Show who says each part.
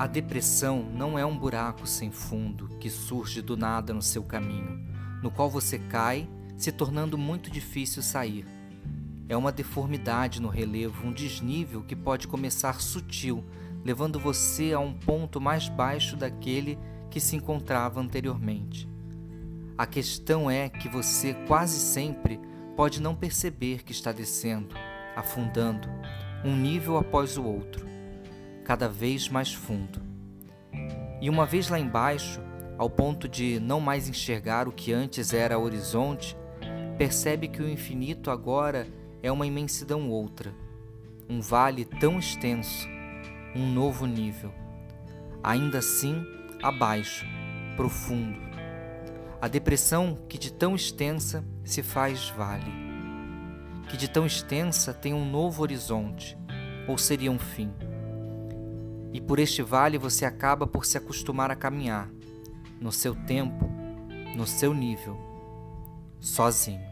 Speaker 1: A depressão não é um buraco sem fundo que surge do nada no seu caminho, no qual você cai, se tornando muito difícil sair. É uma deformidade no relevo, um desnível que pode começar sutil, levando você a um ponto mais baixo daquele que se encontrava anteriormente. A questão é que você quase sempre pode não perceber que está descendo, afundando, um nível após o outro cada vez mais fundo. E uma vez lá embaixo, ao ponto de não mais enxergar o que antes era horizonte, percebe que o infinito agora é uma imensidão outra, um vale tão extenso, um novo nível. Ainda assim, abaixo, profundo. A depressão que de tão extensa se faz vale, que de tão extensa tem um novo horizonte, ou seria um fim e por este vale você acaba por se acostumar a caminhar, no seu tempo, no seu nível, sozinho.